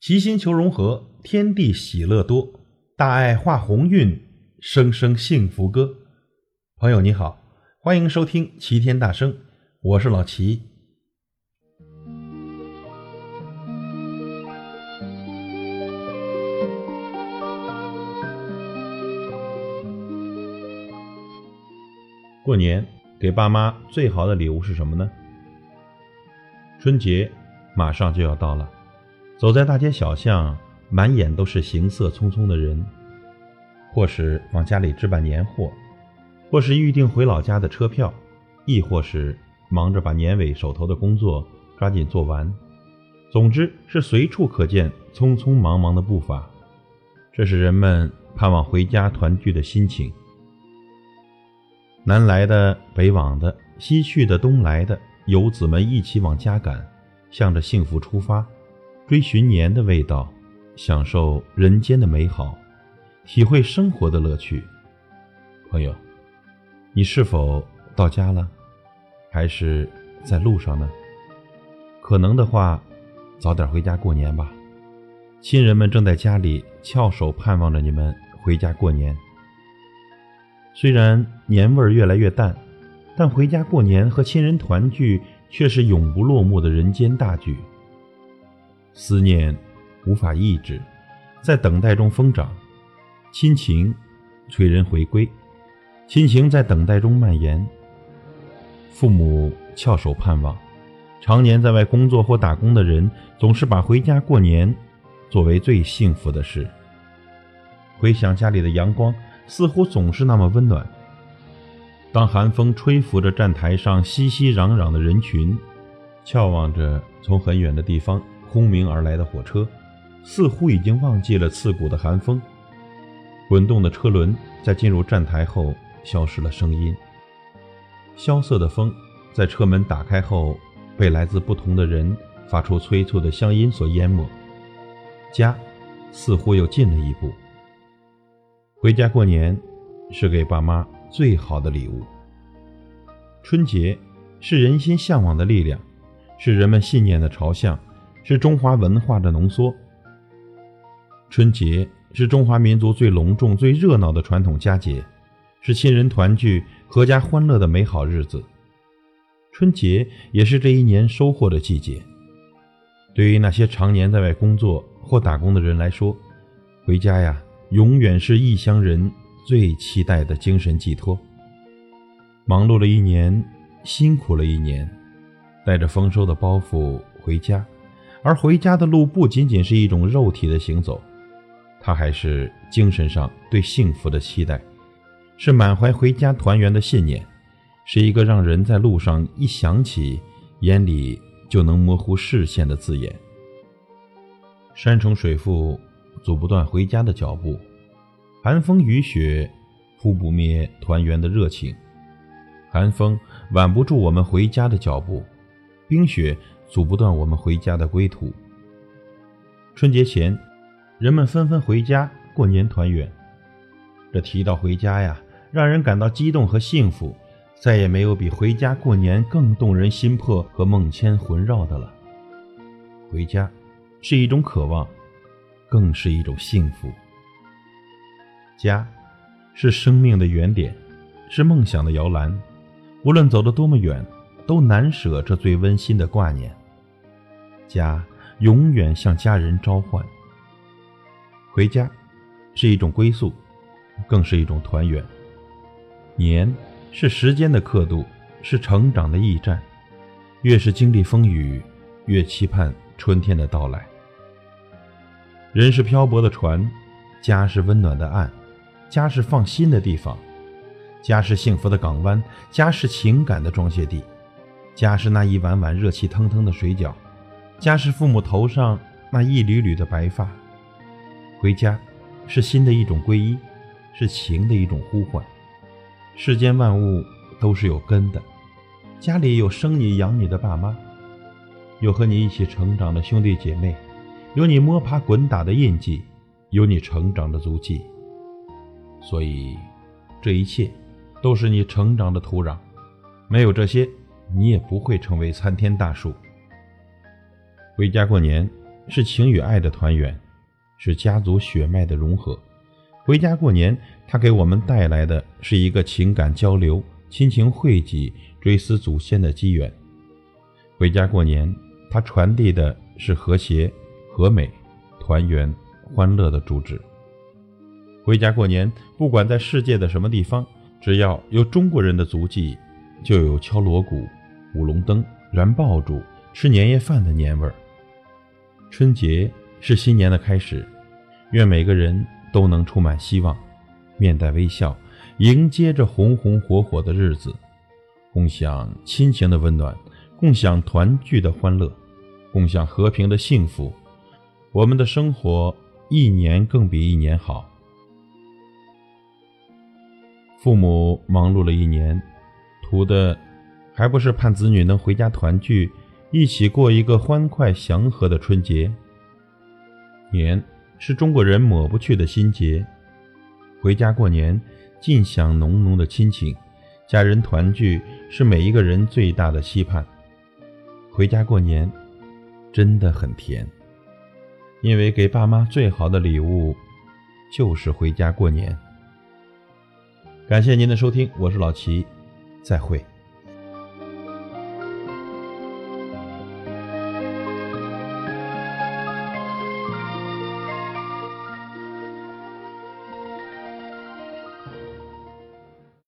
齐心求融合，天地喜乐多，大爱化鸿运，声声幸福歌。朋友你好，欢迎收听齐天大圣，我是老齐。过年给爸妈最好的礼物是什么呢？春节马上就要到了。走在大街小巷，满眼都是行色匆匆的人，或是往家里置办年货，或是预定回老家的车票，亦或是忙着把年尾手头的工作抓紧做完。总之是随处可见匆匆忙忙的步伐，这是人们盼望回家团聚的心情。南来的、北往的、西去的、东来的，游子们一起往家赶，向着幸福出发。追寻年的味道，享受人间的美好，体会生活的乐趣。朋友，你是否到家了，还是在路上呢？可能的话，早点回家过年吧。亲人们正在家里翘首盼望着你们回家过年。虽然年味儿越来越淡，但回家过年和亲人团聚却是永不落幕的人间大剧。思念无法抑制，在等待中疯长；亲情催人回归，亲情在等待中蔓延。父母翘首盼望，常年在外工作或打工的人，总是把回家过年作为最幸福的事。回想家里的阳光，似乎总是那么温暖。当寒风吹拂着站台上熙熙攘攘的人群，眺望着从很远的地方。轰鸣而来的火车，似乎已经忘记了刺骨的寒风。滚动的车轮在进入站台后消失了声音。萧瑟的风在车门打开后，被来自不同的人发出催促的乡音所淹没。家，似乎又近了一步。回家过年，是给爸妈最好的礼物。春节，是人心向往的力量，是人们信念的朝向。是中华文化的浓缩。春节是中华民族最隆重、最热闹的传统佳节，是亲人团聚、阖家欢乐的美好日子。春节也是这一年收获的季节。对于那些常年在外工作或打工的人来说，回家呀，永远是异乡人最期待的精神寄托。忙碌了一年，辛苦了一年，带着丰收的包袱回家。而回家的路不仅仅是一种肉体的行走，它还是精神上对幸福的期待，是满怀回家团圆的信念，是一个让人在路上一想起，眼里就能模糊视线的字眼。山重水复，阻不断回家的脚步；寒风雨雪，扑不灭团圆的热情。寒风挽不住我们回家的脚步，冰雪。阻不断我们回家的归途。春节前，人们纷纷回家过年团圆。这提到回家呀，让人感到激动和幸福。再也没有比回家过年更动人心魄和梦牵魂绕的了。回家，是一种渴望，更是一种幸福。家，是生命的原点，是梦想的摇篮。无论走得多么远，都难舍这最温馨的挂念。家永远向家人召唤。回家，是一种归宿，更是一种团圆。年是时间的刻度，是成长的驿站。越是经历风雨，越期盼春天的到来。人是漂泊的船，家是温暖的岸，家是放心的地方，家是幸福的港湾，家是情感的装卸地，家是那一碗碗热气腾腾的水饺。家是父母头上那一缕缕的白发，回家是心的一种皈依，是情的一种呼唤。世间万物都是有根的，家里有生你养你的爸妈，有和你一起成长的兄弟姐妹，有你摸爬滚打的印记，有你成长的足迹。所以，这一切都是你成长的土壤。没有这些，你也不会成为参天大树。回家过年，是情与爱的团圆，是家族血脉的融合。回家过年，它给我们带来的是一个情感交流、亲情汇集、追思祖先的机缘。回家过年，它传递的是和谐、和美、团圆、欢乐的主旨。回家过年，不管在世界的什么地方，只要有中国人的足迹，就有敲锣鼓、舞龙灯、燃爆竹、吃年夜饭的年味儿。春节是新年的开始，愿每个人都能充满希望，面带微笑，迎接着红红火火的日子，共享亲情的温暖，共享团聚的欢乐，共享和平的幸福。我们的生活一年更比一年好。父母忙碌了一年，图的还不是盼子女能回家团聚。一起过一个欢快祥和的春节。年是中国人抹不去的心结，回家过年，尽享浓浓的亲情，家人团聚是每一个人最大的期盼。回家过年，真的很甜，因为给爸妈最好的礼物，就是回家过年。感谢您的收听，我是老齐，再会。